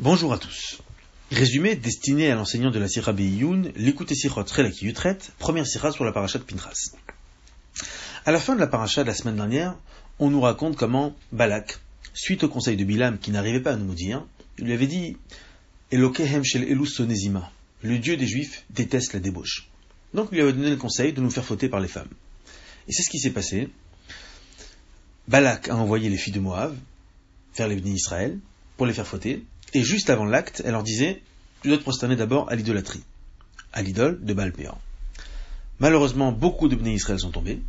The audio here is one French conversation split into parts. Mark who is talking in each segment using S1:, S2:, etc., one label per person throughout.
S1: Bonjour à tous. Résumé destiné à l'enseignant de la Sira Beyoun, l'écoute Sirot Relaki Yutret, première Sira sur la paracha de Pintras. À la fin de la paracha de la semaine dernière, on nous raconte comment Balak, suite au conseil de Bilam qui n'arrivait pas à nous dire, lui avait dit Elokehem shel Elus Sonezima, le dieu des Juifs déteste la débauche. Donc il lui avait donné le conseil de nous faire fauter par les femmes. Et c'est ce qui s'est passé. Balak a envoyé les filles de Moab faire les bénis Israël pour les faire fauter. Et juste avant l'acte, elle leur disait Tu dois te prosterner d'abord à l'idolâtrie, à l'idole de Baal Péor. Malheureusement, beaucoup de bénis Israël sont tombés.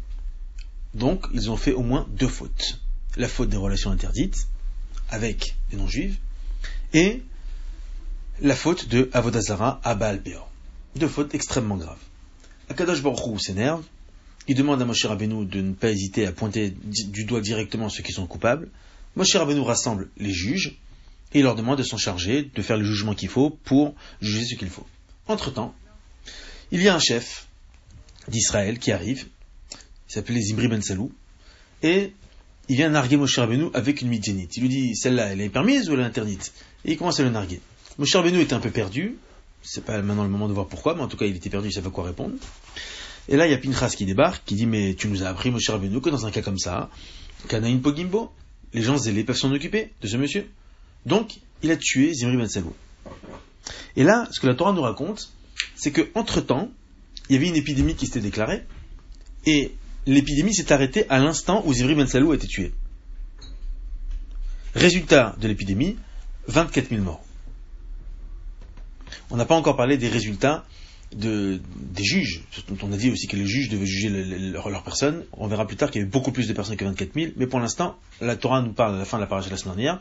S1: Donc, ils ont fait au moins deux fautes. La faute des relations interdites avec les non-juifs et la faute de Avodazara à Baal Péor. Deux fautes extrêmement graves. Akadosh Baruch s'énerve il demande à Moshe Rabbeinu de ne pas hésiter à pointer du doigt directement ceux qui sont coupables. Moshe Rabbeinu rassemble les juges et il leur demande de s'en charger, de faire le jugement qu'il faut pour juger ce qu'il faut. Entre-temps, il y a un chef d'Israël qui arrive, il s'appelle Zimri Ben Salou, et il vient narguer Moshe Rabbeinu avec une midjanite. Il lui dit, celle-là, elle est permise ou elle est interdite? Et il commence à le narguer. Moshe Rabbeinu était un peu perdu, c'est pas maintenant le moment de voir pourquoi, mais en tout cas il était perdu, il savait quoi répondre. Et là, il y a Pinchas qui débarque, qui dit, mais tu nous as appris, Moshe Rabbeinu, que dans un cas comme ça, Kanaïn Pogimbo, les gens zélés peuvent s'en occuper de ce monsieur. Donc, il a tué Zimri Ben. Et là, ce que la Torah nous raconte, c'est que entre temps, il y avait une épidémie qui s'était déclarée, et l'épidémie s'est arrêtée à l'instant où Zimri Ben a été tué. Résultat de l'épidémie, 24 000 morts. On n'a pas encore parlé des résultats de, des juges. On a dit aussi que les juges devaient juger leur, leur, personne. On verra plus tard qu'il y avait beaucoup plus de personnes que 24 000. Mais pour l'instant, la Torah nous parle à la fin de la parole de la semaine dernière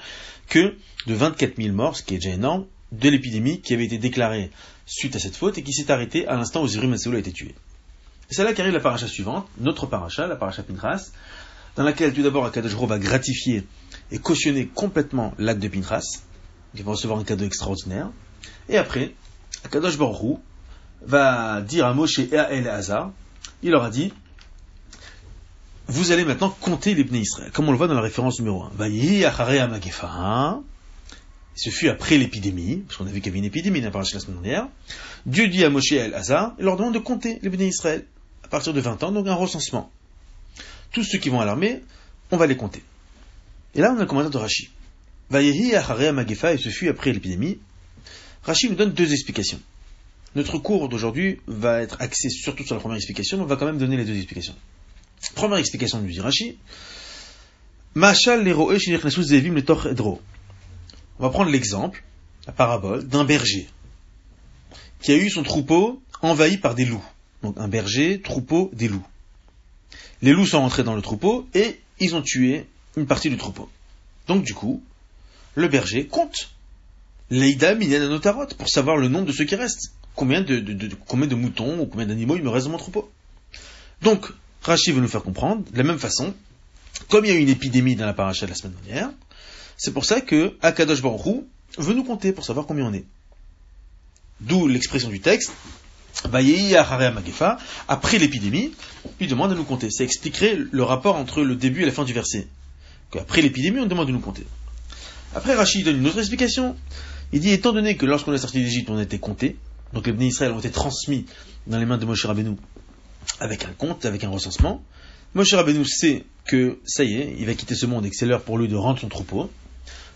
S1: que de 24 000 morts, ce qui est déjà énorme, de l'épidémie qui avait été déclarée suite à cette faute et qui s'est arrêtée à l'instant où Zérim a été tué. C'est là qu'arrive la paracha suivante, notre paracha, la paracha Pinchas, dans laquelle tout d'abord Akadosh va gratifier et cautionner complètement l'acte de Pinchas, qui va recevoir un cadeau extraordinaire. Et après, Akadosh va dire à Moshe et à Eleazar, il leur a dit, vous allez maintenant compter les Bnei Israël, comme on le voit dans la référence numéro 1. Ce fut après l'épidémie, parce qu'on a vu qu'il y avait une épidémie dans la semaine dernière. Dieu dit à Moshe et à El-Hazar, il leur demande de compter les Bnei Israël, à partir de 20 ans, donc un recensement. Tous ceux qui vont à l'armée, on va les compter. Et là, on a le commandant de Rashi. Vayehi Acharei Magefa, et ce fut après l'épidémie. Rashi nous donne deux explications. Notre cours d'aujourd'hui va être axé surtout sur la première explication, on va quand même donner les deux explications. Première explication du Rashi. Machal. On va prendre l'exemple, la parabole, d'un berger qui a eu son troupeau envahi par des loups. Donc un berger, troupeau, des loups. Les loups sont rentrés dans le troupeau et ils ont tué une partie du troupeau. Donc du coup, le berger compte Leïda Minyan pour savoir le nombre de ceux qui restent combien de, moutons ou combien d'animaux il me reste dans mon troupeau. Donc, Rachid veut nous faire comprendre, de la même façon, comme il y a eu une épidémie dans la paracha de la semaine dernière, c'est pour ça que Akadosh Baruch veut nous compter pour savoir combien on est. D'où l'expression du texte, après l'épidémie, il demande de nous compter. Ça expliquerait le rapport entre le début et la fin du verset. Après l'épidémie, on demande de nous compter. Après, Rachid donne une autre explication. Il dit, étant donné que lorsqu'on est sorti d'Égypte, on été compté, donc les Israël ont été transmis dans les mains de Moshe Rabbeinu avec un compte, avec un recensement. Moshe Rabbeinu sait que ça y est, il va quitter ce monde et que c'est l'heure pour lui de rendre son troupeau.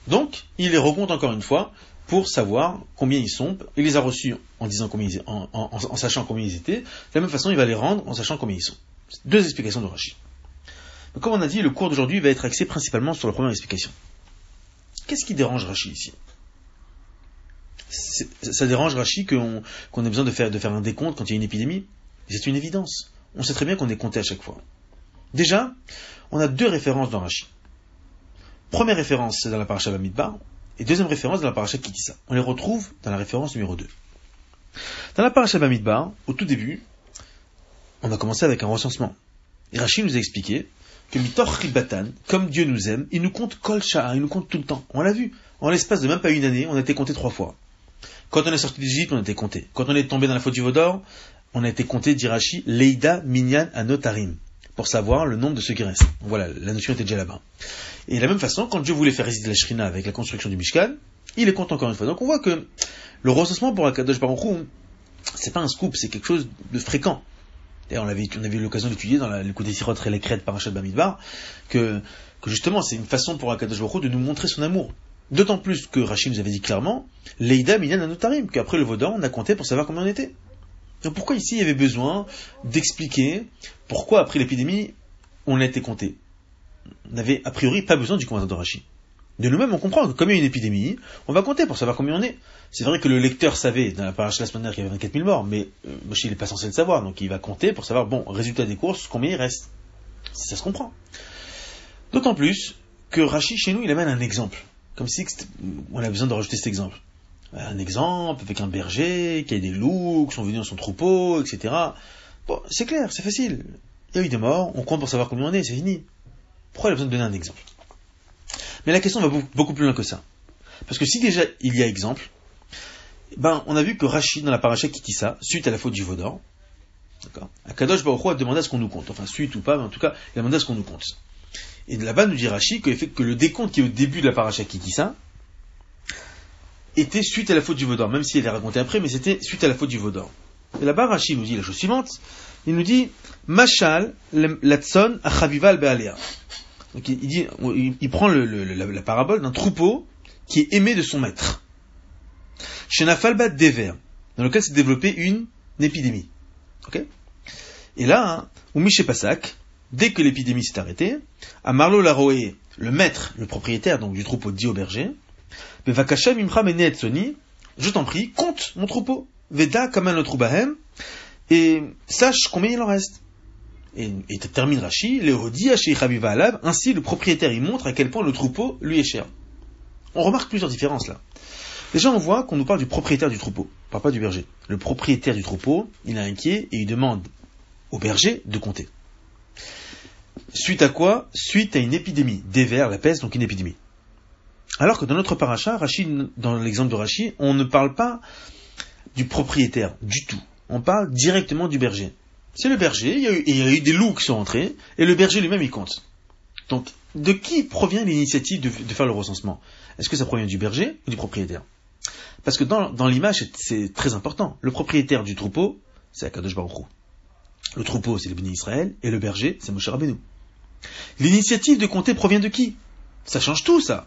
S1: Donc, il les recompte encore une fois pour savoir combien ils sont. Il les a reçus en, disant combien en, sachant combien ils étaient. De la même façon, il va les rendre en sachant combien ils sont. Deux explications de Rashi. comme on a dit, le cours d'aujourd'hui va être axé principalement sur la première explication. Qu'est-ce qui dérange Rashi ici? Ça dérange Rachi qu'on ait besoin de faire, de faire un décompte quand il y a une épidémie? C'est une évidence. On sait très bien qu'on est compté à chaque fois. Déjà, on a deux références dans Rachi. Première référence, c'est dans la paracha Bamidbar, et deuxième référence dans la paracha Kitissa. On les retrouve dans la référence numéro 2. Dans la paracha Bamidbar, au tout début, on a commencé avec un recensement. Et nous a expliqué que Mitor Ribatan, comme Dieu nous aime, il nous compte Kol il nous compte tout le temps. On l'a vu. En l'espace de même pas une année, on a été compté trois fois. Quand on est sorti d'Égypte, on été compté. Quand on est tombé dans la faute du Vaudor, on a été compté, d'Irachi, Leida Minyan Anotarim, pour savoir le nombre de ceux qui restent. Voilà, la notion était déjà là-bas. Et de la même façon, quand Dieu voulait faire résider la Shrina avec la construction du Mishkan, il est content encore une fois. Donc on voit que le recensement pour Baruch Hu, c'est pas un scoop, c'est quelque chose de fréquent. D'ailleurs, on avait, avait eu l'occasion d'étudier dans la, le coup des sirotres et les crêtes par Rachel Bamidbar, que, que justement, c'est une façon pour Akadosh Baruch de nous montrer son amour. D'autant plus que Rachid nous avait dit clairement, Leïda Minyan Anotarim, qu'après le Vaudan, on a compté pour savoir combien on était. Donc pourquoi ici il y avait besoin d'expliquer pourquoi après l'épidémie, on a été compté? On n'avait a priori pas besoin du commandant de Rachid. De nous-mêmes, on comprend que comme il y a une épidémie, on va compter pour savoir combien on est. C'est vrai que le lecteur savait, dans la paracha la semaine dernière, qu'il y avait 24 000 morts, mais euh, il n'est pas censé le savoir, donc il va compter pour savoir, bon, résultat des courses, combien il reste. Ça se comprend. D'autant plus que Rachid, chez nous, il amène un exemple. Comme si on a besoin de rajouter cet exemple. Un exemple avec un berger qui a des loups, qui sont venus dans son troupeau, etc. Bon, c'est clair, c'est facile. Il y a eu des morts, on compte pour savoir combien on est, c'est fini. Pourquoi il a besoin de donner un exemple? Mais la question va beaucoup plus loin que ça. Parce que si déjà il y a exemple, ben, on a vu que Rachid, dans la paracha ça, suite à la faute du Vaudor, d'accord, Akadosh Baruch a demandé à ce qu'on nous compte. Enfin, suite ou pas, mais en tout cas, il a demandé à ce qu'on nous compte. Et là-bas, nous dit Rachid que, que le décompte qui est au début de la paracha ça, était suite à la faute du Vaudor, même s'il est raconté après, mais c'était suite à la faute du Vaudor. Et là-bas, Rachid nous dit la chose suivante, il nous dit, Machal, latson, achavival be'alea. Donc il, dit, il, prend le, la, parabole d'un troupeau qui est aimé de son maître. Chez Nafalbat Dever, dans lequel s'est développée une, épidémie. Ok? Et là, au Miché Passak, dès que l'épidémie s'est arrêtée, à Marlo Laroé, le maître, le propriétaire donc du troupeau dit au berger, je t'en prie, compte mon troupeau. Veda kaman bahem, et sache combien il en reste. Et, et termine Rashi, ainsi le propriétaire il montre à quel point le troupeau lui est cher. On remarque plusieurs différences là. Déjà, on voit qu'on nous parle du propriétaire du troupeau, pas du berger. Le propriétaire du troupeau, il est inquiet et il demande au berger de compter. Suite à quoi? Suite à une épidémie. Des vers, la peste, donc une épidémie. Alors que dans notre paracha, Rachid, dans l'exemple de Rachid, on ne parle pas du propriétaire du tout. On parle directement du berger. C'est le berger, il y, a eu, des loups qui sont entrés, et le berger lui-même il compte. Donc, de qui provient l'initiative de, faire le recensement? Est-ce que ça provient du berger ou du propriétaire? Parce que dans, l'image, c'est très important. Le propriétaire du troupeau, c'est Akadosh Baruch Le troupeau, c'est le béni Israël, et le berger, c'est Moshe Rabbeinu. L'initiative de compter provient de qui? Ça change tout, ça.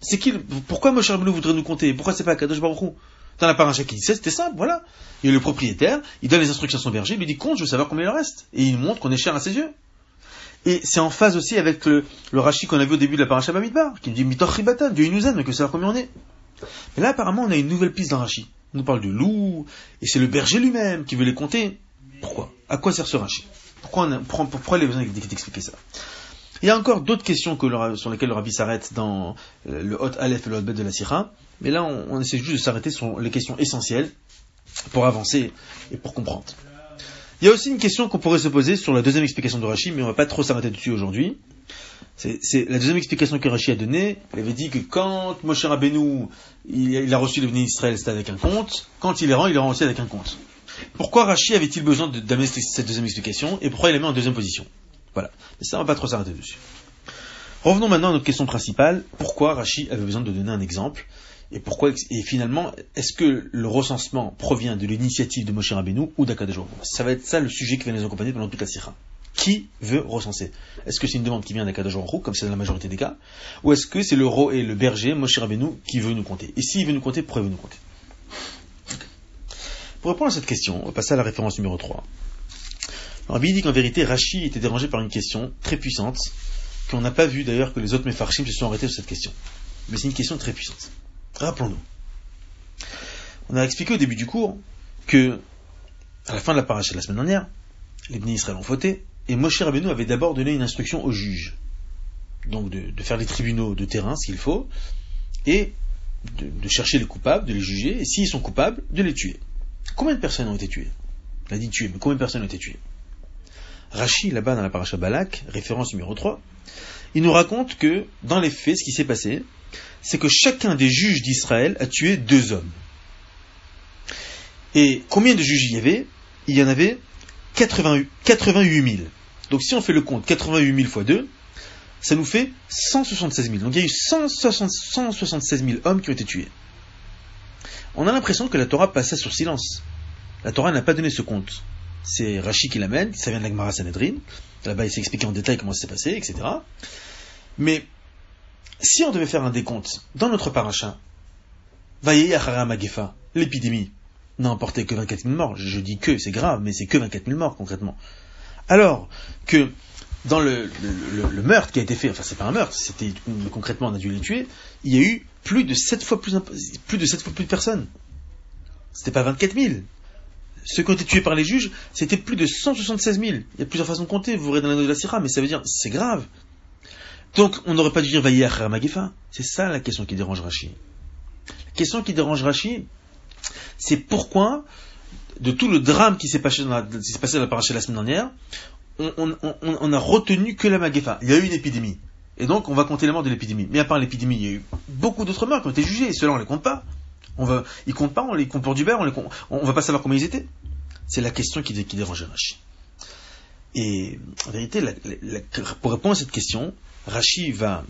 S1: C'est qui Pourquoi Moshe Rabbeinu voudrait nous compter? Pourquoi c'est pas Kadosh Baruch Dans la paracha qui disait, c'était simple, voilà. Il y a le propriétaire, il donne les instructions à son berger, il lui dit compte, je veux savoir combien il reste. Et il montre qu'on est cher à ses yeux. Et c'est en phase aussi avec le, Rashi qu'on a vu au début de la paracha Bamidbar, qui dit Mitoch Ribatan, Dieu nous aime, que savoir combien on est. Mais là, apparemment, on a une nouvelle piste dans Rashi. On nous parle du loup, et c'est le berger lui-même qui veut les compter. Pourquoi? À quoi sert ce Rashi? Pourquoi, on pourquoi il a besoin d'expliquer ça? Il y a encore d'autres questions sur lesquelles le rabbi s'arrête dans euh, le Hot Aleph et le Hot Bet de la Sira, mais là on, essaie juste de s'arrêter sur les questions essentielles pour avancer et pour comprendre. Il y a aussi une question qu'on pourrait se poser sur la deuxième explication de Rashi, mais on va pas trop s'arrêter dessus aujourd'hui. C'est la deuxième explication que Rashi a donnée. Il avait dit que quand Moshe Rabbeinu il, a reçu le béni d'Israël, c'était avec un compte. Quand il les rend, il les rend aussi avec un compte. Pourquoi Rashi avait-il besoin d'amener cette deuxième explication et pourquoi il la met en deuxième position? Voilà. Mais ça, on va pas trop s'arrêter dessus. Revenons maintenant à notre question principale. Pourquoi Rachi avait besoin de donner un exemple? Et pourquoi et finalement est-ce que le recensement provient de l'initiative de Moshe Rabbeinu ou d'Akadosh Ça va être ça le sujet qui va nous accompagner pendant toute la sira. Qui veut recenser? Est-ce que c'est une demande qui vient d'Akadosh comme c'est dans la majorité des cas, ou est-ce que c'est le ro et le berger Moshe Rabbeinu qui veut nous compter? Et s'il veut nous compter, pourquoi il veut nous compter? Pour répondre à cette question, on va passer à la référence numéro 3. Rabbi dit qu'en vérité, Rashi était dérangé par une question très puissante, qu'on n'a pas vu d'ailleurs que les autres Mefarshim se sont arrêtés sur cette question. Mais c'est une question très puissante. Rappelons-nous. On a expliqué au début du cours que, à la fin de la paracha de la semaine dernière, les bénis Israël ont fauté, et Moshe Rabbeinu avait d'abord donné une instruction aux juges. Donc de, faire des tribunaux de terrain s'il faut, et de, chercher les coupables, de les juger, et s'ils sont coupables, de les tuer. Combien de personnes ont été tuées? On a dit tuées, mais combien de personnes ont été tuées? Rachi, là-bas dans la paracha Balak, référence numéro 3, il nous raconte que, dans les faits, ce qui s'est passé, c'est que chacun des juges d'Israël a tué deux hommes. Et combien de juges il y avait? Il y en avait 88 000. Donc si on fait le compte, 88 000 fois 2, ça nous fait 176 000. Donc il y a eu 176 000 hommes qui ont été tués. On a l'impression que la Torah passait sur silence. La Torah n'a pas donné ce compte. C'est Rashi qui l'amène, ça vient de la Gemara Sanhedrin. Là-bas, il s'est expliqué en détail comment ça s'est passé, etc. Mais si on devait faire un décompte dans notre paracha, Magefa, l'épidémie, n'a emporté que 24 000 morts. Je dis que, c'est grave, mais c'est que 24 000 morts concrètement. Alors que dans le, meurtre qui a été fait, enfin c'est pas un meurtre, c'était concrètement on a dû les tuer, il y a eu plus de 7 fois plus, de 7 fois plus de personnes. C'était pas 24 000. Ceux qui ont été tués par les juges, c'était plus de 176 000. Il y a plusieurs façons de compter, vous verrez dans la de la Syrah, mais ça veut dire, c'est grave. Donc, on n'aurait pas dû dire Vaïar Magefa. C'est ça la question qui dérange Rachi. La question qui dérange Rachi, c'est pourquoi, de tout le drame qui s'est passé dans la, la semaine dernière, on, a retenu que la Magefa. Il y a eu une épidémie. Et donc, on va compter les morts de l'épidémie. Mais à part l'épidémie, il y a eu beaucoup d'autres morts qui ont été jugés. Et ceux-là, on les compte pas. On va, ils comptent pas, on les compte pour du beurre, on, les on, va pas savoir comment ils étaient. C'est la question qui, qui dérange Rachi. Et en vérité, pour répondre à cette question, Rachi va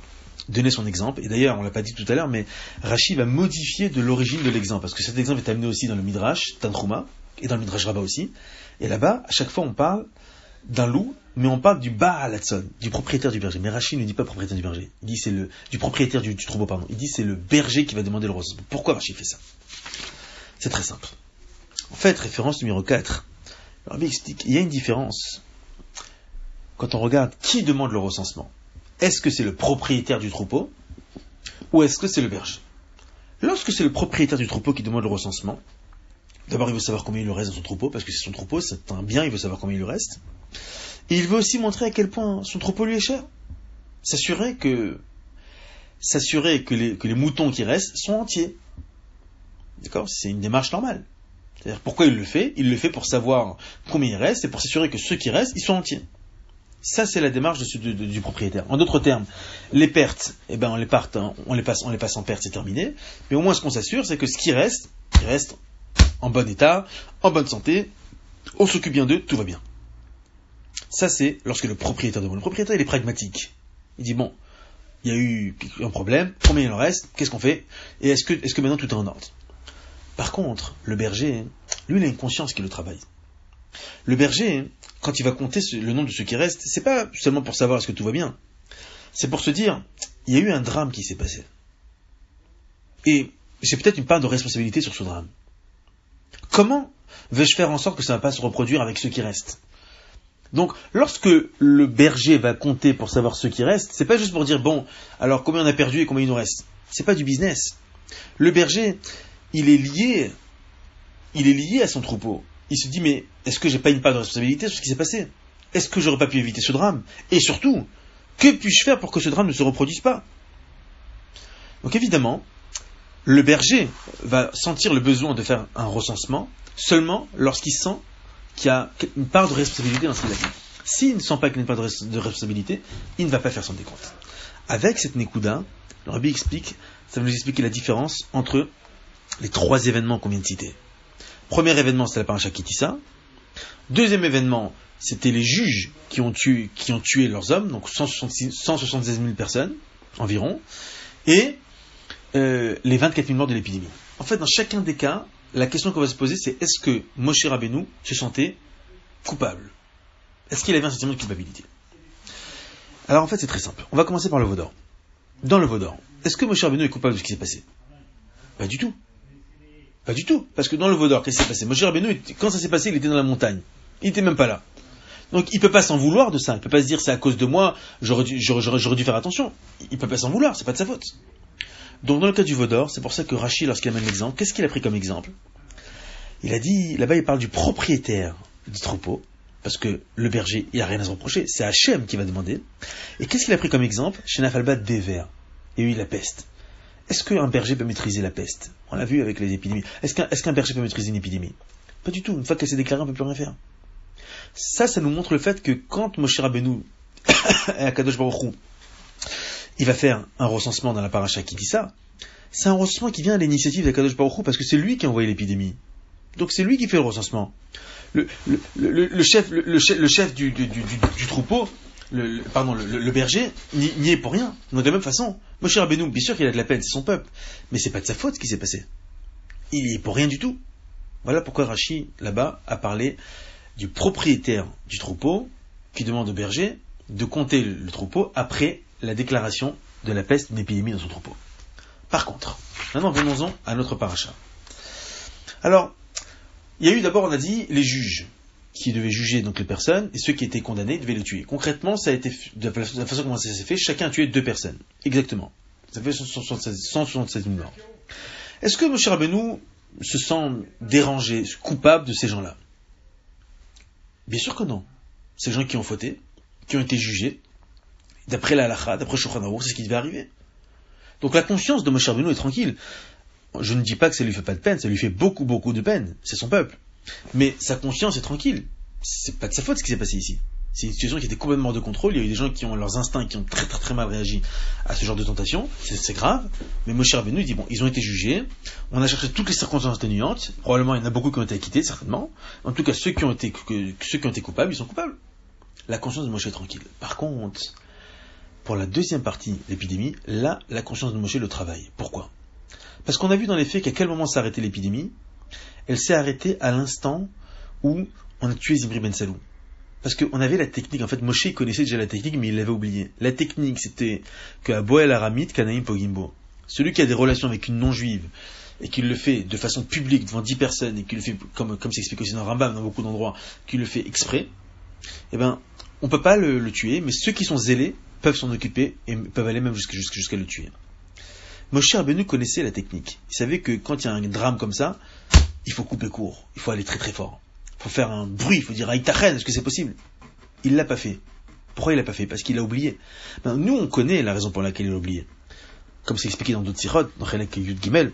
S1: donner son exemple, et d'ailleurs on l'a pas dit tout à l'heure, mais Rachi va modifier de l'origine de l'exemple, parce que cet exemple est amené aussi dans le Midrash, Tantruma, et dans le Midrash Rabbah aussi, et là-bas, à chaque fois on parle d'un loup, mais on parle du Baalatson, du propriétaire du berger. Mais Rachi ne dit pas propriétaire du berger, il dit c'est le, du propriétaire du, troupeau, pardon, il dit c'est le berger qui va demander le rose. Pourquoi Rachi fait ça? C'est très simple. En fait, référence numéro 4, Rabbi explique, il y a une différence quand on regarde qui demande le recensement. Est-ce que c'est le propriétaire du troupeau ou est-ce que c'est le berger? Lorsque c'est le propriétaire du troupeau qui demande le recensement, d'abord il veut savoir combien il lui reste dans son troupeau, parce que c'est son troupeau, c'est un bien, il veut savoir combien il lui reste. Et il veut aussi montrer à quel point son troupeau lui est cher. S'assurer que, les, moutons qui restent sont entiers. D'accord? C'est une démarche normale. C'est-à-dire, pourquoi il le fait? Il le fait pour savoir combien il reste et pour s'assurer que ceux qui restent, ils sont entiers. Ça, c'est la démarche du propriétaire. En d'autres termes, les pertes, eh ben, on les, on les passe, on les passe en perte, c'est terminé. Mais au moins, ce qu'on s'assure, c'est que ce qui reste, il reste en bon état, en bonne santé, on s'occupe bien d'eux, tout va bien. Ça, c'est lorsque le propriétaire demande. Le propriétaire, il est pragmatique. Il dit, bon, il y a eu un problème, combien il en reste, qu'est-ce qu'on fait, et est-ce que, est-ce que maintenant tout est en ordre? Par contre, le berger, lui, il a une conscience qui le travaille. Le berger, quand il va compter le nom de ceux qui restent, c'est pas seulement pour savoir est-ce que tout va bien. C'est pour se dire, il y a eu un drame qui s'est passé. Et j'ai peut-être une part de responsabilité sur ce drame. Comment vais-je faire en sorte que ça ne va pas se reproduire avec ceux qui restent? Donc, lorsque le berger va compter pour savoir ceux qui restent, c'est pas juste pour dire bon, alors combien on a perdu et combien il nous reste. C'est pas du business. Le berger, il est lié, il est lié à son troupeau il se dit mais est-ce que j'ai pas une part de responsabilité sur ce qui s'est passé? Est-ce que j'aurais pas pu éviter ce drame? Et surtout, que puis-je faire pour que ce drame ne se reproduise pas? Donc évidemment, le berger va sentir le besoin de faire un recensement seulement lorsqu'il sent qu'il y a une part de responsabilité dans ce qu'il a fait. S'il ne sent pas qu'il a une part de responsabilité, il ne va pas faire son décompte. Avec cette Nekuda, le Rabbi explique, ça va nous expliquer la différence entre les trois événements qu'on vient de citer. Premier événement, c'était la paracha Kitissa. Deuxième événement, c'était les juges qui ont, tué, qui ont tué leurs hommes, donc 176 000 personnes environ, et euh, les 24 000 morts de l'épidémie. En fait, dans chacun des cas, la question qu'on va se poser, c'est est-ce que Moshe Rabbeinu se sentait coupable? Est-ce qu'il avait un sentiment de culpabilité? Alors en fait, c'est très simple. On va commencer par le Vaudor. Dans le Vaudor, est-ce que Moshe Rabbeinu est coupable de ce qui s'est passé? Pas du tout. Pas du tout. Parce que dans le Vaudor, qu'est-ce qui s'est passé? Moshe Rabbeinu, quand ça s'est passé, il était dans la montagne. Il n'était même pas là. Donc il ne peut pas s'en vouloir de ça. Il ne peut pas se dire c'est à cause de moi, j'aurais dû, faire attention. Il ne peut pas s'en vouloir, c'est pas de sa faute. Donc dans le cas du Vaudor, c'est pour ça que Rachid, lorsqu'il amène l'exemple, qu'est-ce qu'il a pris comme exemple? Il a dit, là-bas il parle du propriétaire du troupeau, parce que le berger, il n'a rien à se reprocher, c'est Hachem qui va demander. Et qu'est-ce qu'il a pris comme exemple? Chez Nafalbat, des vers. A eu la peste. Est-ce qu'un berger peut maîtriser la peste? On l'a vu avec les épidémies. Est-ce qu'un berger peut maîtriser une épidémie? Pas du tout. Une fois qu'elle s'est déclarée, on ne peut plus rien faire. Ça, ça nous montre le fait que quand Moshe Rabbeinu et Akadosh Baruch il va faire un recensement dans la paracha qui dit ça, c'est un recensement qui vient à l'initiative d'Akadosh Baruch parce que c'est lui qui a envoyé l'épidémie. Donc c'est lui qui fait le recensement. Le, chef, le, chef du, troupeau le, pardon, le, berger n'y est pour rien. Donc de la même façon, Moshe Rabbeinu, bien sûr qu'il a de la peine, c'est son peuple, mais c'est pas de sa faute ce qui s'est passé. Il y est pour rien du tout. Voilà pourquoi Rachi, là-bas, a parlé du propriétaire du troupeau qui demande au berger de compter le troupeau après la déclaration de la peste d'une épidémie dans son troupeau. Par contre, maintenant venons-en à notre paracha. Alors, il y a eu d'abord, on a dit, les juges qui devaient juger donc les personnes et ceux qui étaient condamnés devaient les tuer. Concrètement, ça a été de la façon comment ça s'est fait, chacun a tué deux personnes. Exactement. Ça fait 176 000 morts. Est-ce que M. Rabbeinu se sent dérangé, coupable de ces gens-là? Bien sûr que non. Ces gens qui ont fauté, qui ont été jugés, d'après la halakha, d'après Shulchan c'est ce qui devait arriver. Donc la conscience de Moshe Rabbeinu est tranquille. Je ne dis pas que ça lui fait pas de peine, ça lui fait beaucoup, beaucoup de peine. C'est son peuple. Mais sa conscience est tranquille. C'est pas de sa faute ce qui s'est passé ici. C'est une situation qui était complètement hors de contrôle. Il y a eu des gens qui ont leurs instincts, qui ont très très très mal réagi à ce genre de tentation. C'est grave. Mais Moshe Rabbeinu, dit bon, ils ont été jugés. On a cherché toutes les circonstances atténuantes. Probablement, il y en a beaucoup qui ont été acquittés, certainement. En tout cas, ceux qui ont été, ceux qui ont été coupables, ils sont coupables. La conscience de Moshe est tranquille. Par contre, pour la deuxième partie l'épidémie, là, la conscience de Moshe le travaille. Pourquoi? Parce qu'on a vu dans les faits qu'à quel moment s'est arrêtée l'épidémie Elle s'est arrêtée à l'instant où on a tué Zimri Ben Salou. Parce qu'on avait la technique, en fait, Moshe connaissait déjà la technique, mais il l'avait oublié. La technique, c'était qu'à Boel Aramit, Kanaïm Pogimbo, celui qui a des relations avec une non-juive, et qui le fait de façon publique devant dix personnes, et qui le fait, comme, s'explique aussi dans Rambam, dans beaucoup d'endroits, qui le fait exprès, eh ben, on peut pas le, tuer, mais ceux qui sont zélés peuvent s'en occuper et peuvent aller même jusqu'à le tuer. Moshe Rabbeinu connaissait la technique. Il savait que quand il y a un drame comme ça, il faut couper court, il faut aller très très fort faut faire un bruit, il faut dire Aïtachen, est-ce que c'est possible? Il l'a pas fait. Pourquoi il l'a pas fait? Parce qu'il a oublié. Ben, nous, on connaît la raison pour laquelle il a oublié. Comme c'est expliqué dans d'autres sirotes, dans Chelek Yud Gimel,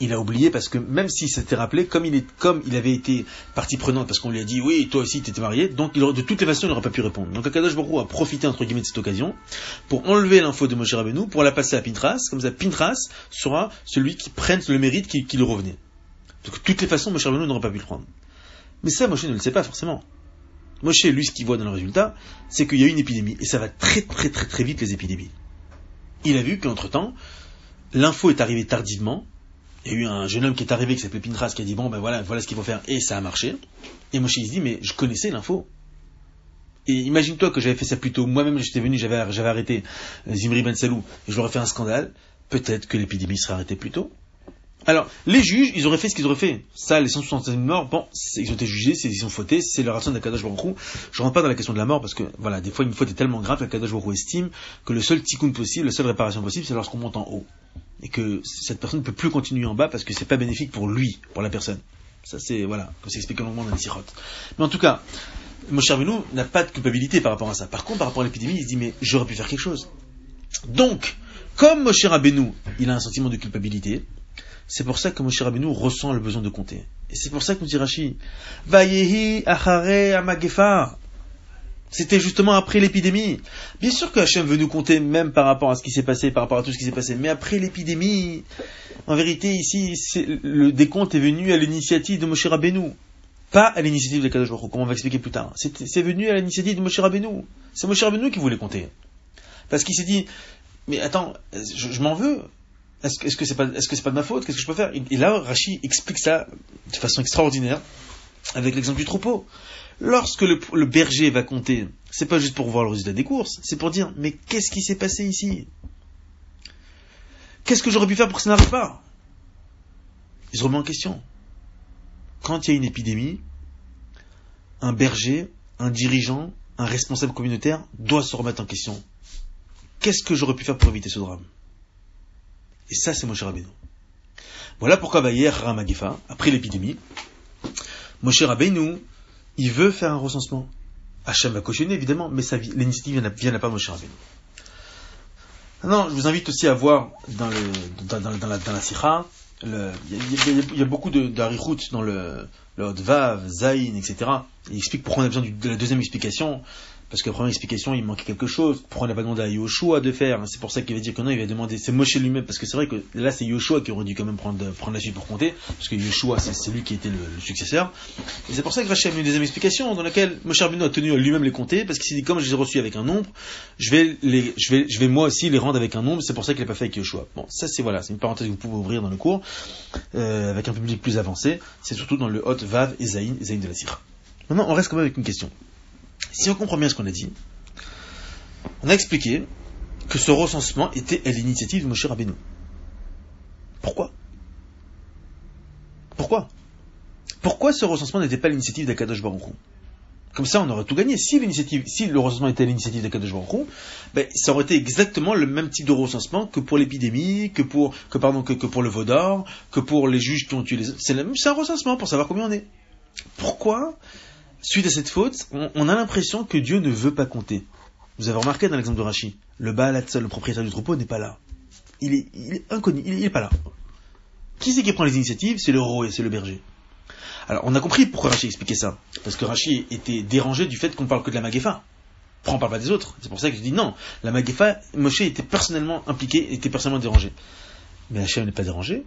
S1: il a oublié parce que même s'il s'était rappelé, comme il, avait été partie prenante, parce qu'on lui a dit oui, toi aussi tu étais marié, donc de toutes les façons il n'aurait pas pu répondre. Donc Akadosh Baruch a profité entre guillemets de cette occasion pour enlever l'info de Moshe Rabbeinu, pour la passer à Pintras, comme ça Pintras sera celui qui prenne le mérite qui, qui le revenait. Donc de toutes les façons Moshe Rabbeinu n'aurait pas pu le prendre. Mais ça, Moshe ne le sait pas forcément. Moshe, lui, ce qu'il voit dans le résultat, c'est qu'il y a une épidémie, et ça va très très très très vite les épidémies. Il a vu qu'entre-temps, l'info est arrivée tardivement, il y a eu un jeune homme qui est arrivé, qui s'appelait Pintras, qui a dit, bon ben voilà, voilà ce qu'il faut faire, et ça a marché. Et Moshe, il se dit, mais je connaissais l'info. Et imagine-toi que j'avais fait ça plus tôt, moi-même j'étais venu, j'avais, arrêté Zimri Ben Salou, et je leur ai fait un scandale, peut-être que l'épidémie serait arrêtée plus tôt. Alors, les juges, ils auraient fait ce qu'ils auraient fait. Ça, les 165 morts, bon, ils ont été jugés, ils ont fauté, c'est leur action d'Akadosh Baruch Je rentre pas dans la question de la mort parce que, voilà, des fois, une faute est tellement grave qu'Akadosh Baruch estime que le seul tikkun possible, la seule réparation possible, c'est lorsqu'on monte en haut. Et que cette personne ne peut plus continuer en bas parce que c'est pas bénéfique pour lui, pour la personne. Ça, c'est, voilà, comme c'est expliqué longuement dans les sirotes. Mais en tout cas, Moshe Rabbeinu n'a pas de culpabilité par rapport à ça. Par contre, par rapport à l'épidémie, il se dit, mais j'aurais pu faire quelque chose. Donc, comme Moshe Rabbeinu, il a un sentiment de culpabilité, c'est pour ça que Moshe Rabbeinu ressent le besoin de compter. Et c'est pour ça que nous dit Rashi, Vayehi achare amagefa. C'était justement après l'épidémie. Bien sûr que Hachem veut nous compter même par rapport à ce qui s'est passé, par rapport à tout ce qui s'est passé. Mais après l'épidémie, en vérité, ici, le décompte est venu à l'initiative de Moshe Rabbeinu. Pas à l'initiative de Kadosh comme on va expliquer plus tard. C'est venu à l'initiative de Moshe Rabbeinu. C'est Moshe Rabbeinu qui voulait compter. Parce qu'il s'est dit, mais attends, je m'en veux. Est-ce que c'est pas, pas de ma faute? Qu'est-ce que je peux faire? Et là, Rachi explique ça de façon extraordinaire avec l'exemple du troupeau. Lorsque le, berger va compter, c'est pas juste pour voir le résultat des courses, c'est pour dire mais qu'est-ce qui s'est passé ici? Qu'est-ce que j'aurais pu faire pour que ça n'arrive pas? Il se remet en question. Quand il y a une épidémie, un berger, un dirigeant, un responsable communautaire doit se remettre en question. Qu'est-ce que j'aurais pu faire pour éviter ce drame? Et ça, c'est Moshe Rabbeinu. Voilà pourquoi hier Ramagifa, après l'épidémie, Moshe Rabbeinu, il veut faire un recensement. Hachem va cautionner, évidemment, mais l'initiative vient, vient pas Moshe Rabbeinu. Non, je vous invite aussi à voir dans, la, dans il y, a beaucoup d'arichut dans le, le Vav, etc. Il explique pourquoi on a besoin de la deuxième explication parce que la première explication, il manquait quelque chose. Pourquoi on n'a pas demandé à Yoshua de faire? C'est pour ça qu'il va dire que non, il va demander, c'est Moshe lui-même, parce que c'est vrai que là, c'est Yoshua qui aurait dû quand même prendre, prendre la suite pour compter, parce que Yoshua, c'est lui qui était le, successeur. Et c'est pour ça que Rachel a une deuxième explication, dans laquelle Moshe Rabbeinu a tenu lui-même les compter, parce qu'il s'est dit, comme je les ai reçus avec un nombre, je vais, je vais, moi aussi les rendre avec un nombre, c'est pour ça qu'il n'a pas fait avec Yoshua. Bon, ça c'est voilà, c'est une parenthèse que vous pouvez ouvrir dans le cours, euh, avec un public plus avancé, c'est surtout dans le Hot Vav et Zayin, Zayin de la Sira. Maintenant, on reste quand même avec une question. Si on comprend bien ce qu'on a dit, on a expliqué que ce recensement était à l'initiative de Moshe Rabbeinu. Pourquoi? Pourquoi? Pourquoi ce recensement n'était pas l'initiative d'Akadosh Baruch Comme ça, on aurait tout gagné. Si le recensement était à l'initiative d'Akadosh Baruch ben, ça aurait été exactement le même type de recensement que pour l'épidémie, que pour, le Vaudor, que pour les juges qui ont tué les autres. C'est un recensement pour savoir combien on est. Pourquoi suite à cette faute, on, a l'impression que Dieu ne veut pas compter. Vous avez remarqué dans l'exemple de Rachi, le Baal le propriétaire du troupeau, n'est pas là. Il est, inconnu, il n'est pas là. Qui c'est qui prend les initiatives? C'est le roi et c'est le berger. Alors, on a compris pourquoi Rachi expliquait ça. Parce que Rachi était dérangé du fait qu'on parle que de la Magefa. On parle pas des autres. C'est pour ça que je dis non. La Magefa, Moshe était personnellement impliqué, était personnellement dérangé. Mais Hachem n'est pas dérangé.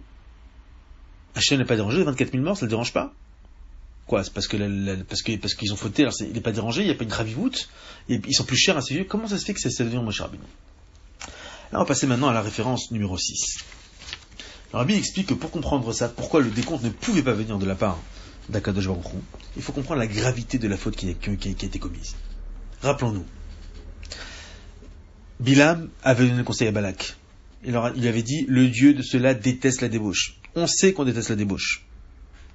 S1: Hachem n'est pas dérangé, les 24 000 morts, ça ne le dérange pas. Quoi C'est parce que parce que parce qu'ils ont fauté. Alors il n'est pas dérangé, il n'y a pas une gravivoute. Ils sont plus chers à ses yeux. Comment ça se fait que ça devient Moshe Rabbeinu Là, on va passer maintenant à la référence numéro 6. Alors Rabbi explique que pour comprendre ça, pourquoi le décompte ne pouvait pas venir de la part d'Akadosh Baruch il faut comprendre la gravité de la faute qui a, été commise. Rappelons-nous. Bilam avait donné conseil à Balak. Il avait dit, le Dieu de cela déteste la débauche. On sait qu'on déteste la débauche.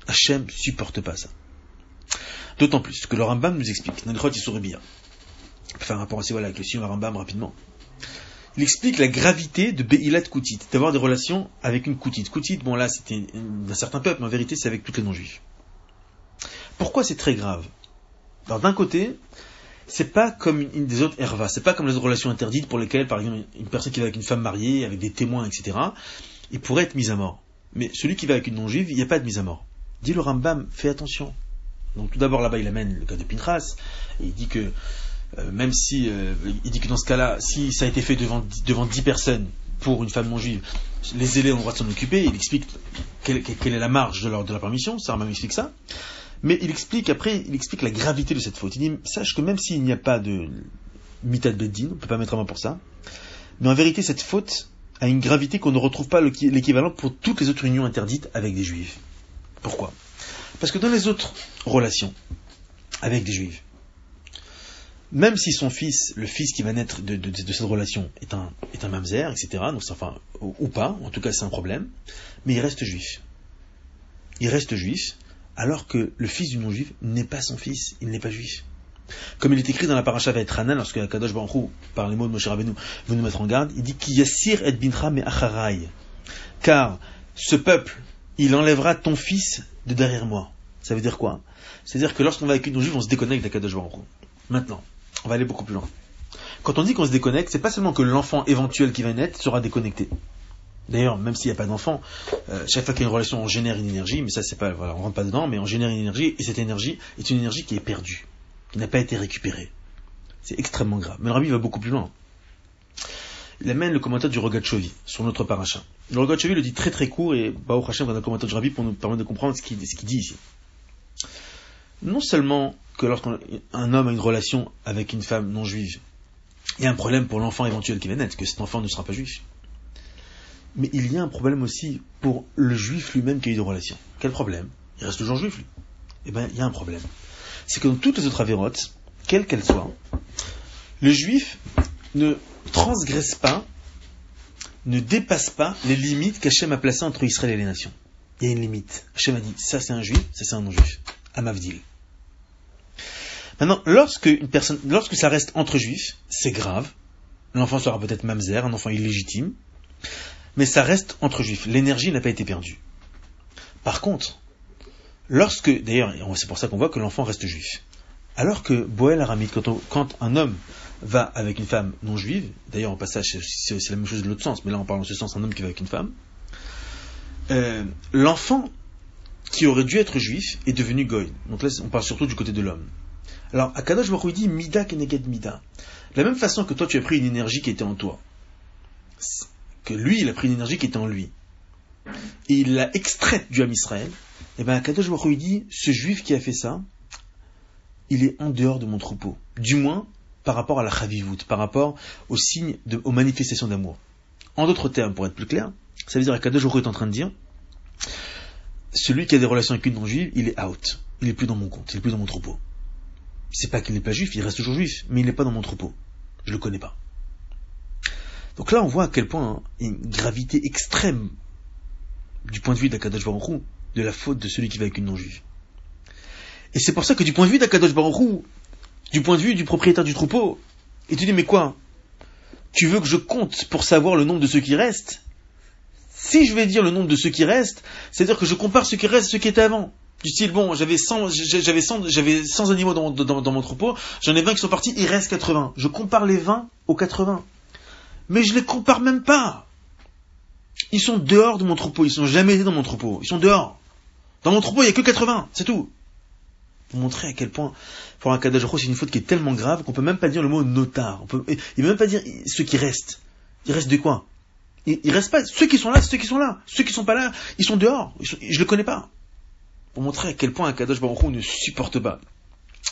S1: Hachem supporte pas ça. D'autant plus que le Rambam nous explique, peut faire un rapport aussi voilà, avec le Sion Rambam rapidement. Il explique la gravité de Beilat Koutit, d'avoir des relations avec une Koutit. Koutit, bon là c'était d'un certain peuple, mais en vérité c'est avec tous les non-juifs. Pourquoi c'est très grave? Alors d'un côté, c'est pas comme une, des autres hervas, c'est pas comme les autres relations interdites pour lesquelles, par exemple, une personne qui va avec une femme mariée, avec des témoins, etc., il pourrait être mis à mort. Mais celui qui va avec une non-juive, il n'y a pas de mise à mort. Dit le Rambam, fais attention. Donc tout d'abord là-bas il amène le cas de Pintras, et il dit que euh, même si euh, il dit que dans ce cas-là, si ça a été fait devant devant dix personnes pour une femme non juive, les élèves ont le droit de s'en occuper. Il explique quelle, est la marge de, la permission. Ça Rambam explique ça. Mais il explique après, il explique la gravité de cette faute. Il dit sache que même s'il n'y a pas de mitad beddin, on peut pas mettre un main pour ça. Mais en vérité, cette faute a une gravité qu'on ne retrouve pas l'équivalent pour toutes les autres unions interdites avec des juifs. Pourquoi? Parce que dans les autres relations avec des juifs, même si son fils, le fils qui va naître de, cette relation, est un, est mamzer, etc., donc, enfin, ou, pas, en tout cas c'est un problème, mais il reste juif. Il reste juif, alors que le fils du non-juif n'est pas son fils, il n'est pas juif. Comme il est écrit dans la paracha Hanan, lorsque Kadosh Baruch par les mots de Moshe Rabbeinu, veut nous mettre en garde, il dit qu'il yassir et bincha me acharai. Car ce peuple il enlèvera ton fils de derrière moi. Ça veut dire quoi? C'est-à-dire que lorsqu'on va avec une juive, on se déconnecte d'Akadosh Baruch Maintenant, on va aller beaucoup plus loin. Quand on dit qu'on se déconnecte, c'est pas seulement que l'enfant éventuel qui va naître sera déconnecté. D'ailleurs, même s'il n'y a pas d'enfant, euh, chaque fois qu'il y a une relation, on génère une énergie, mais ça c'est pas, voilà, on rentre pas dedans, mais on génère une énergie, et cette énergie est une énergie qui est perdue, qui n'a pas été récupérée. C'est extrêmement grave. Mais le rabbi va beaucoup plus loin il amène le commentaire du Rogatchovi sur notre paracha. Le Rogatchovi le dit très très court et Baruch Hashem dans le commentaire du Rabbi pour nous permettre de comprendre ce qu'il dit ici. Non seulement que lorsqu'un homme a une relation avec une femme non juive, il y a un problème pour l'enfant éventuel qui va naître, que cet enfant ne sera pas juif. Mais il y a un problème aussi pour le juif lui-même qui a eu des relations. Quel problème? Il reste toujours juif, lui. Eh bien, il y a un problème. C'est que dans toutes les autres avérotes, quelles qu'elles soient, le juif ne transgresse pas, ne dépasse pas les limites qu'Hachem a placées entre Israël et les nations. Il y a une limite. Hachem a dit, ça c'est un juif, ça c'est un non-juif. Amavdil. Maintenant, lorsque une personne, lorsque ça reste entre juifs, c'est grave. L'enfant sera peut-être mamzer, un enfant illégitime. Mais ça reste entre juifs. L'énergie n'a pas été perdue. Par contre, lorsque, d'ailleurs, c'est pour ça qu'on voit que l'enfant reste juif. Alors que Boel Aramid, quand un homme va avec une femme non juive, d'ailleurs en passage c'est la même chose de l'autre sens, mais là on parle en ce sens un homme qui va avec une femme, euh, l'enfant qui aurait dû être juif est devenu goy. Donc là on parle surtout du côté de l'homme. Alors, Akadosh Baruch dit Mida keneged Mida. De la même façon que toi, tu as pris une énergie qui était en toi, que lui, il a pris une énergie qui était en lui, et il l'a extraite du Ham Israël, et bien Akadosh Baruch ce juif qui a fait ça, il est en dehors de mon troupeau. Du moins, par rapport à la chavivut, par rapport au signe, de, aux manifestations d'amour. En d'autres termes, pour être plus clair, ça veut dire qu'Akadosh est en train de dire celui qui a des relations avec une non-juive, il est out. Il est plus dans mon compte, il est plus dans mon troupeau. C'est pas qu'il n'est pas juif, il reste toujours juif, mais il n'est pas dans mon troupeau. Je le connais pas. Donc là, on voit à quel point hein, il une gravité extrême du point de vue d'Akadosh Baruch de la faute de celui qui va avec une non-juive. Et c'est pour ça que du point de vue d'Akadosh Baruch du point de vue du propriétaire du troupeau, et tu dis mais quoi? Tu veux que je compte pour savoir le nombre de ceux qui restent? Si je vais dire le nombre de ceux qui restent, c'est-à-dire que je compare ceux qui restent à ceux qui étaient avant. Du style, bon, j'avais 100, j'avais 100, j'avais 100 animaux dans, dans mon troupeau, j'en ai 20 qui sont partis, il reste 80. Je compare les 20 aux 80. Mais je les compare même pas. Ils sont dehors de mon troupeau, ils sont jamais été dans mon troupeau, ils sont dehors. Dans mon troupeau, il n'y a que 80, c'est tout. Pour montrer à quel point, pour un Kadaj c'est une faute qui est tellement grave qu'on peut même pas dire le mot notard. On peut, il peut même pas dire ceux qui restent. Il reste de quoi il, il, reste pas. Ceux qui sont là, ceux qui sont là. Ceux qui sont pas là, ils sont dehors. Je je le connais pas. Pour montrer à quel point un Kadosh Baruch ne supporte pas.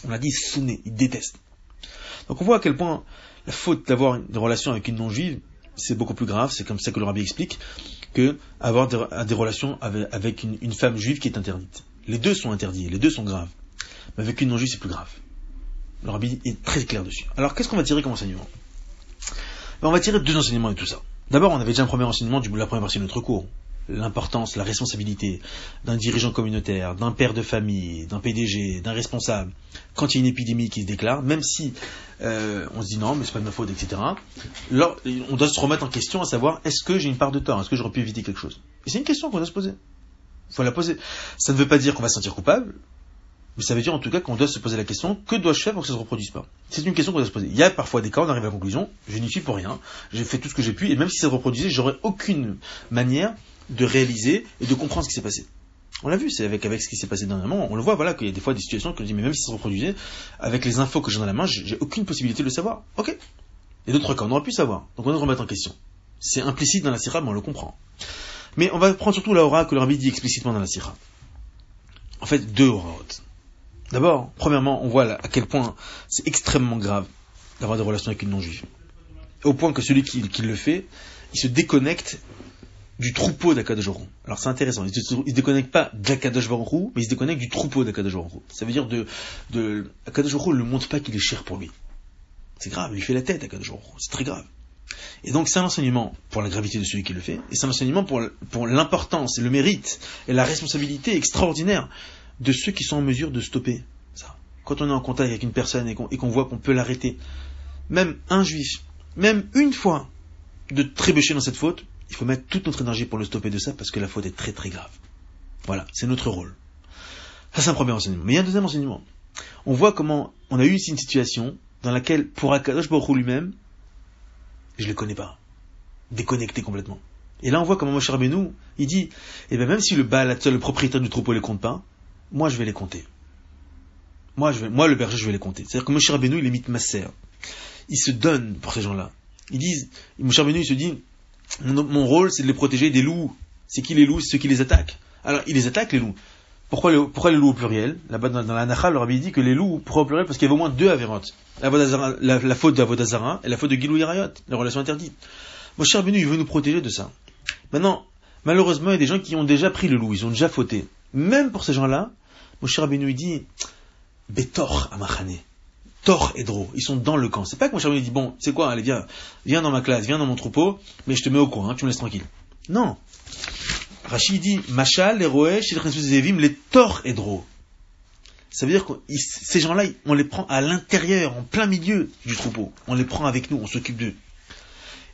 S1: On l'a dit, sonné, il déteste. Donc on voit à quel point la faute d'avoir une relation avec une non-juive, c'est beaucoup plus grave, c'est comme ça que le rabbi explique, que avoir des, relations avec, une, femme juive qui est interdite. Les deux sont interdits, les deux sont graves. Mais avec une non-juive, c'est plus grave. Le rabbi est très clair dessus. Alors qu'est-ce qu'on va tirer comme enseignement? Ben, On va tirer deux enseignements de tout ça. D'abord, on avait déjà un premier enseignement du la première partie de notre cours l'importance, la responsabilité d'un dirigeant communautaire, d'un père de famille, d'un PDG, d'un responsable, quand il y a une épidémie qui se déclare, même si euh, on se dit non, mais c'est pas de ma faute, etc. On doit se remettre en question à savoir est-ce que j'ai une part de tort, est-ce que j'aurais pu éviter quelque chose? Et c'est une question qu'on doit se poser. Il faut la poser. Ça ne veut pas dire qu'on va se sentir coupable, mais ça veut dire en tout cas qu'on doit se poser la question que dois-je faire pour que ça ne se reproduise pas? C'est une question qu'on doit se poser. Il y a parfois des cas, on arrive à la conclusion, je n'y suis pour rien, j'ai fait tout ce que j'ai pu, et même si ça se reproduisait, j'aurais aucune manière de réaliser et de comprendre ce qui s'est passé. On l'a vu, c'est avec, avec ce qui s'est passé dernièrement, on le voit, voilà, qu'il y a des fois des situations que je dis, mais même si ça se reproduisait, avec les infos que j'ai dans la main, j'ai aucune possibilité de le savoir. Ok. Et d'autres cas, on aurait pu savoir. Donc on doit remettre en question. C'est implicite dans la sira, mais on le comprend. Mais on va prendre surtout la aura que le rabbi dit explicitement dans la sira. En fait, deux auraot. D'abord, premièrement, on voit à quel point c'est extrêmement grave d'avoir des relations avec une non-juive. Au point que celui qui, le fait, il se déconnecte du troupeau d'Akadosh Alors c'est intéressant, il ne se déconnecte pas d'Akadosh Baruch mais il se déconnecte du troupeau d'Akadosh Baruch Ça veut dire de, de ne montre pas qu'il est cher pour lui. C'est grave, il fait la tête Akadosh Baruch c'est très grave. Et donc c'est un enseignement pour la gravité de celui qui le fait, et c'est un enseignement pour, pour l'importance le mérite et la responsabilité extraordinaire de ceux qui sont en mesure de stopper ça. Quand on est en contact avec une personne et qu'on voit qu'on peut l'arrêter, même un juif, même une fois de trébucher dans cette faute, il faut mettre toute notre énergie pour le stopper de ça parce que la faute est très très grave. Voilà, c'est notre rôle. Ça c'est un premier enseignement. Mais il y a un deuxième enseignement. On voit comment on a eu ici une situation dans laquelle pour Akadosh Baruch lui-même, je ne le connais pas, déconnecté complètement. Et là on voit comment Moshe Rabbeinu, il dit, eh bien même si le Baal le propriétaire du troupeau les compte pas, moi je vais les compter. Moi, le berger je vais les compter. C'est-à-dire que Moshe Rabbeinu il imite ma sœur. Il se donne pour ces gens-là. Ils disent, Moshe Rabbeinu il se dit, mon, rôle, c'est de les protéger des loups. C'est qui les loups C'est ceux qui les attaquent. Alors, ils les attaquent, les loups. Pourquoi, les loups au pluriel? Là-bas, dans, la Nacha, leur avait dit que les loups, pourquoi au pluriel Parce qu'il y avait au moins deux avérantes. La, la, faute d'Avodazara et la faute de Gilou Yarayot, la relation interdite. Mon cher Benu, il veut nous protéger de ça. Maintenant, malheureusement, il y a des gens qui ont déjà pris le loup, ils ont déjà fauté. Même pour ces gens-là, Benu, il dit, Betor Amachane. Tor et Dro, ils sont dans le camp. C'est pas que mon cher dit bon, c'est quoi, allez viens, viens dans ma classe, viens dans mon troupeau, mais je te mets au coin, hein, tu me laisses tranquille. Non. Rachid dit Machal, les Roesh, les Tor et Dro. Ça veut dire que ces gens-là, on les prend à l'intérieur, en plein milieu du troupeau. On les prend avec nous, on s'occupe d'eux.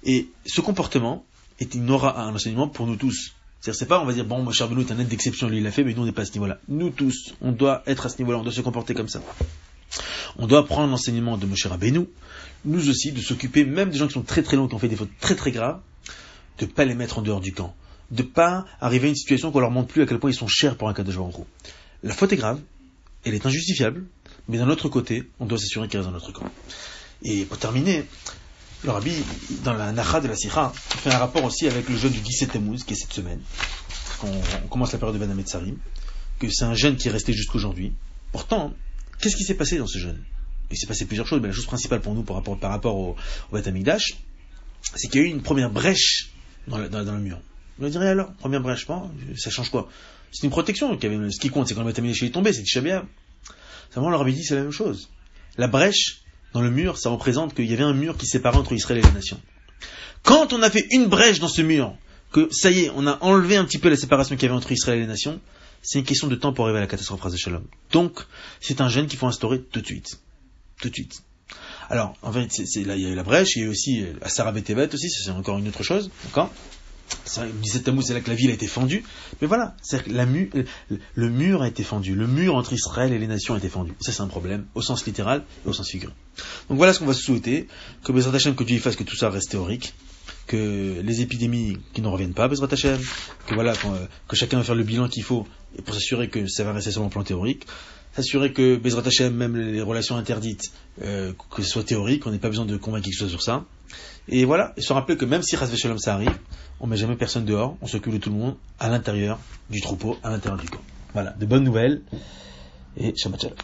S1: Et ce comportement est une aura un enseignement pour nous tous. C'est-à-dire, c'est pas, on va dire, bon, mon cher Benoît est un être d'exception, lui il l'a fait, mais nous on n'est pas à ce niveau-là. Nous tous, on doit être à ce niveau-là, on doit se comporter comme ça. On doit prendre l'enseignement de Moshe Rabbeinu, nous aussi, de s'occuper même des gens qui sont très très longs, qui ont fait des fautes très très graves, de pas les mettre en dehors du camp, de pas arriver à une situation qu'on leur montre plus à quel point ils sont chers pour un cas de en gros. La faute est grave, elle est injustifiable, mais d'un autre côté, on doit s'assurer qu'il reste dans notre camp. Et pour terminer, le rabbi, dans la Nacha de la Sikha, fait un rapport aussi avec le jeûne du 17 Tammuz, qui est cette semaine. On, on commence la période de Ben Sarim, que c'est un jeûne qui est resté jusqu'aujourd'hui. Pourtant, qu'est-ce qui s'est passé dans ce jeûne? Il s'est passé plusieurs choses, mais la chose principale pour nous par rapport, par rapport au, au c'est qu'il y a eu une première brèche dans le, dans, dans le mur. Me direz alors, première brèche, bon, ça change quoi? C'est une protection. Ce qui compte, c'est quand le Beth Amikdash est tombé, c'est Tisha Simplement, leur avait dit, c'est la même chose. La brèche, dans le mur, ça représente qu'il y avait un mur qui séparait entre Israël et la nation. Quand on a fait une brèche dans ce mur, que ça y est, on a enlevé un petit peu la séparation qu'il y avait entre Israël et les nations, c'est une question de temps pour arriver à la catastrophe de Shalom. Donc, c'est un gène qu'il faut instaurer tout de suite. Tout de suite. Alors, en fait, là, il y a eu la brèche, il y a eu aussi à Sarah Betevet aussi, c'est encore une autre chose, d'accord? 17 Tammuz, c'est là que la ville a été fendue. Mais voilà, c'est la mu le mur a été fendu. Le mur entre Israël et les nations a été fendu. Ça, c'est un problème, au sens littéral et au sens figuré. Donc voilà ce qu'on va souhaiter. Que Bezrat Hashem, que Dieu fasse que tout ça reste théorique. Que les épidémies qui ne reviennent pas, Bezrat Hashem. Que voilà, que chacun va faire le bilan qu'il faut pour s'assurer que ça va rester sur le plan théorique s'assurer que Bezrat Hashem, même les relations interdites, euh, que ce soit théorique, on n'ait pas besoin de convaincre quelque chose sur ça. Et voilà, et se rappeler que même si Ras Shalom ça arrive, on met jamais personne dehors, on s'occupe de tout le monde à l'intérieur du troupeau, à l'intérieur du camp. Voilà, de bonnes nouvelles et Shabbat Shalom.